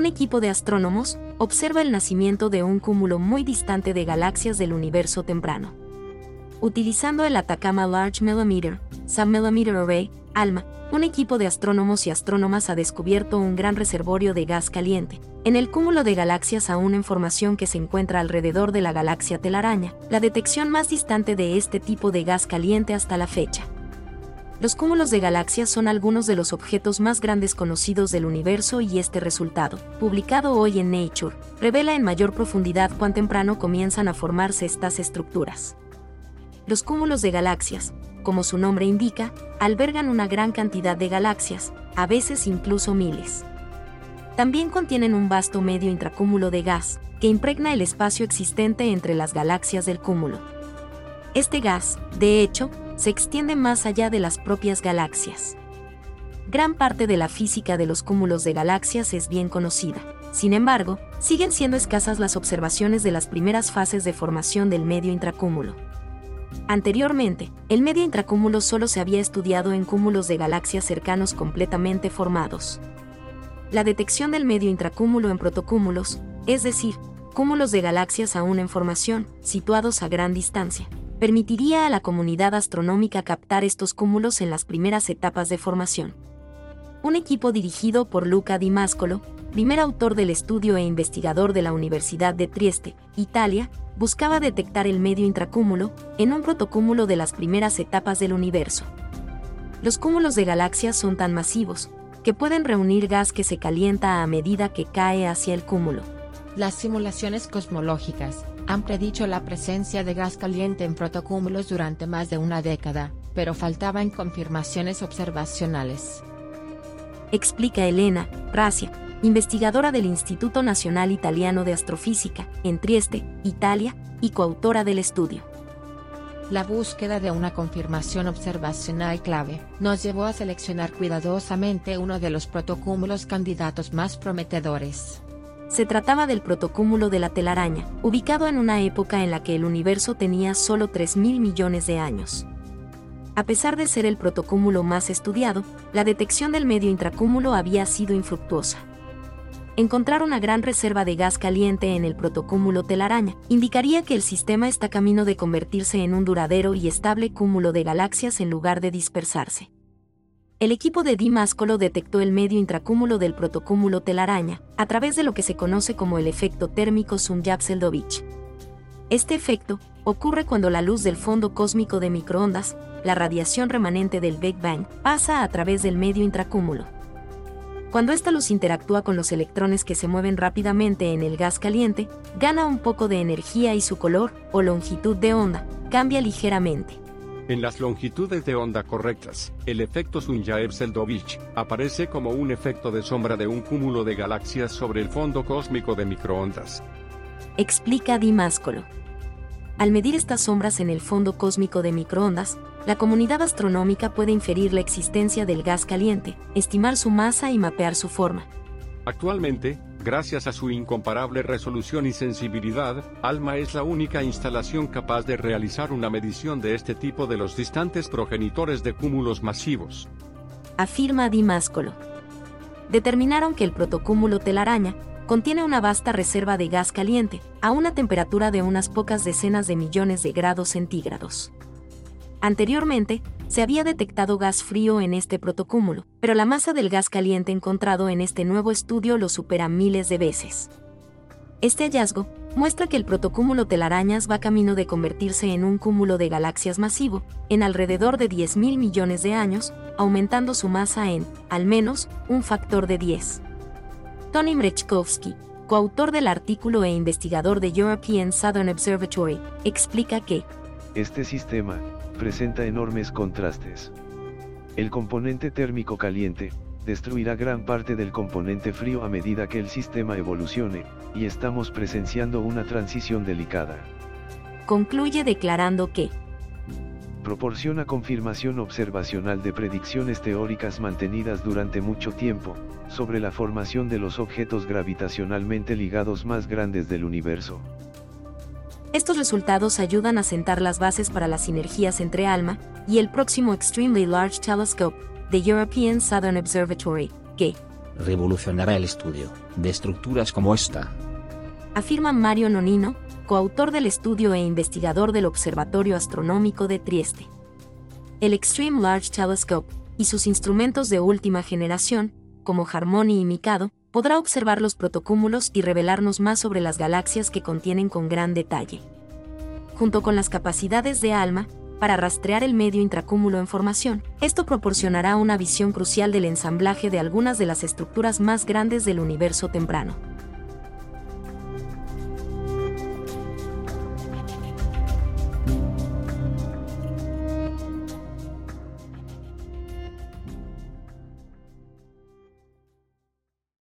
un equipo de astrónomos observa el nacimiento de un cúmulo muy distante de galaxias del universo temprano. Utilizando el Atacama Large Millimeter, Submillimeter Array, ALMA, un equipo de astrónomos y astrónomas ha descubierto un gran reservorio de gas caliente, en el cúmulo de galaxias aún en formación que se encuentra alrededor de la galaxia telaraña, la detección más distante de este tipo de gas caliente hasta la fecha. Los cúmulos de galaxias son algunos de los objetos más grandes conocidos del universo y este resultado, publicado hoy en Nature, revela en mayor profundidad cuán temprano comienzan a formarse estas estructuras. Los cúmulos de galaxias, como su nombre indica, albergan una gran cantidad de galaxias, a veces incluso miles. También contienen un vasto medio intracúmulo de gas, que impregna el espacio existente entre las galaxias del cúmulo. Este gas, de hecho, se extiende más allá de las propias galaxias. Gran parte de la física de los cúmulos de galaxias es bien conocida. Sin embargo, siguen siendo escasas las observaciones de las primeras fases de formación del medio intracúmulo. Anteriormente, el medio intracúmulo solo se había estudiado en cúmulos de galaxias cercanos completamente formados. La detección del medio intracúmulo en protocúmulos, es decir, cúmulos de galaxias aún en formación, situados a gran distancia, permitiría a la comunidad astronómica captar estos cúmulos en las primeras etapas de formación. Un equipo dirigido por Luca Di Mascolo, primer autor del estudio e investigador de la Universidad de Trieste, Italia, buscaba detectar el medio intracúmulo en un protocúmulo de las primeras etapas del universo. Los cúmulos de galaxias son tan masivos que pueden reunir gas que se calienta a medida que cae hacia el cúmulo. Las simulaciones cosmológicas han predicho la presencia de gas caliente en protocúmulos durante más de una década, pero faltaban confirmaciones observacionales. Explica Elena Racia, investigadora del Instituto Nacional Italiano de Astrofísica, en Trieste, Italia, y coautora del estudio. La búsqueda de una confirmación observacional clave nos llevó a seleccionar cuidadosamente uno de los protocúmulos candidatos más prometedores. Se trataba del protocúmulo de la telaraña, ubicado en una época en la que el universo tenía solo 3.000 millones de años. A pesar de ser el protocúmulo más estudiado, la detección del medio intracúmulo había sido infructuosa. Encontrar una gran reserva de gas caliente en el protocúmulo telaraña indicaría que el sistema está camino de convertirse en un duradero y estable cúmulo de galaxias en lugar de dispersarse el equipo de Dimáscolo detectó el medio intracúmulo del protocúmulo telaraña, a través de lo que se conoce como el efecto térmico Sun-Yap-Seldovich. Este efecto ocurre cuando la luz del fondo cósmico de microondas, la radiación remanente del Big Bang, pasa a través del medio intracúmulo. Cuando esta luz interactúa con los electrones que se mueven rápidamente en el gas caliente, gana un poco de energía y su color, o longitud de onda, cambia ligeramente. En las longitudes de onda correctas, el efecto Sunyaev-Seldovich aparece como un efecto de sombra de un cúmulo de galaxias sobre el fondo cósmico de microondas. Explica Dimáscolo. Al medir estas sombras en el fondo cósmico de microondas, la comunidad astronómica puede inferir la existencia del gas caliente, estimar su masa y mapear su forma. Actualmente, Gracias a su incomparable resolución y sensibilidad, ALMA es la única instalación capaz de realizar una medición de este tipo de los distantes progenitores de cúmulos masivos. Afirma Dimáscolo. Determinaron que el protocúmulo telaraña contiene una vasta reserva de gas caliente, a una temperatura de unas pocas decenas de millones de grados centígrados. Anteriormente, se había detectado gas frío en este protocúmulo, pero la masa del gas caliente encontrado en este nuevo estudio lo supera miles de veces. Este hallazgo muestra que el protocúmulo telarañas va camino de convertirse en un cúmulo de galaxias masivo, en alrededor de 10.000 millones de años, aumentando su masa en, al menos, un factor de 10. Tony Mrechkovsky, coautor del artículo e investigador de European Southern Observatory, explica que, este sistema, presenta enormes contrastes. El componente térmico caliente, destruirá gran parte del componente frío a medida que el sistema evolucione, y estamos presenciando una transición delicada. Concluye declarando que proporciona confirmación observacional de predicciones teóricas mantenidas durante mucho tiempo, sobre la formación de los objetos gravitacionalmente ligados más grandes del universo. Estos resultados ayudan a sentar las bases para las sinergias entre ALMA y el próximo Extremely Large Telescope, the European Southern Observatory, que, revolucionará el estudio de estructuras como esta. Afirma Mario Nonino, coautor del estudio e investigador del Observatorio Astronómico de Trieste. El Extreme Large Telescope, y sus instrumentos de última generación, como Harmony y Mikado, podrá observar los protocúmulos y revelarnos más sobre las galaxias que contienen con gran detalle. Junto con las capacidades de ALMA, para rastrear el medio intracúmulo en formación, esto proporcionará una visión crucial del ensamblaje de algunas de las estructuras más grandes del universo temprano.